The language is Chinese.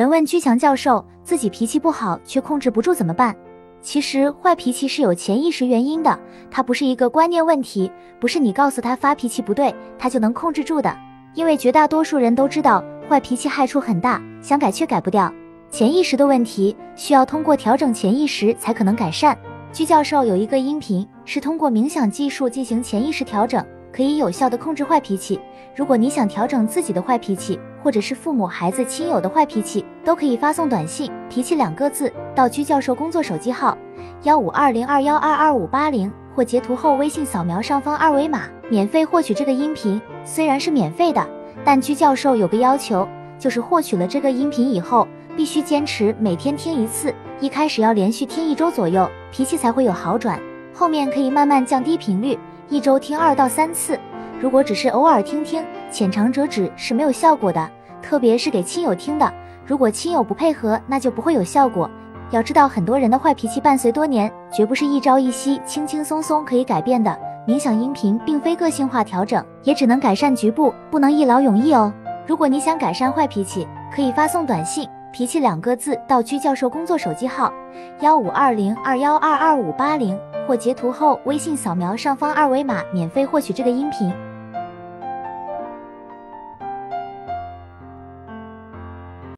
人问居强教授，自己脾气不好却控制不住怎么办？其实坏脾气是有潜意识原因的，它不是一个观念问题，不是你告诉他发脾气不对，他就能控制住的。因为绝大多数人都知道坏脾气害处很大，想改却改不掉。潜意识的问题需要通过调整潜意识才可能改善。居教授有一个音频是通过冥想技术进行潜意识调整，可以有效的控制坏脾气。如果你想调整自己的坏脾气，或者是父母、孩子、亲友的坏脾气，都可以发送短信“脾气”两个字到居教授工作手机号幺五二零二幺二二五八零，或截图后微信扫描上方二维码，免费获取这个音频。虽然是免费的，但居教授有个要求，就是获取了这个音频以后，必须坚持每天听一次。一开始要连续听一周左右，脾气才会有好转。后面可以慢慢降低频率，一周听二到三次。如果只是偶尔听听，浅尝辄止是没有效果的，特别是给亲友听的。如果亲友不配合，那就不会有效果。要知道，很多人的坏脾气伴随多年，绝不是一朝一夕、轻轻松松可以改变的。冥想音频并非个性化调整，也只能改善局部，不能一劳永逸哦。如果你想改善坏脾气，可以发送短信“脾气”两个字到居教授工作手机号幺五二零二幺二二五八零，或截图后微信扫描上方二维码，免费获取这个音频。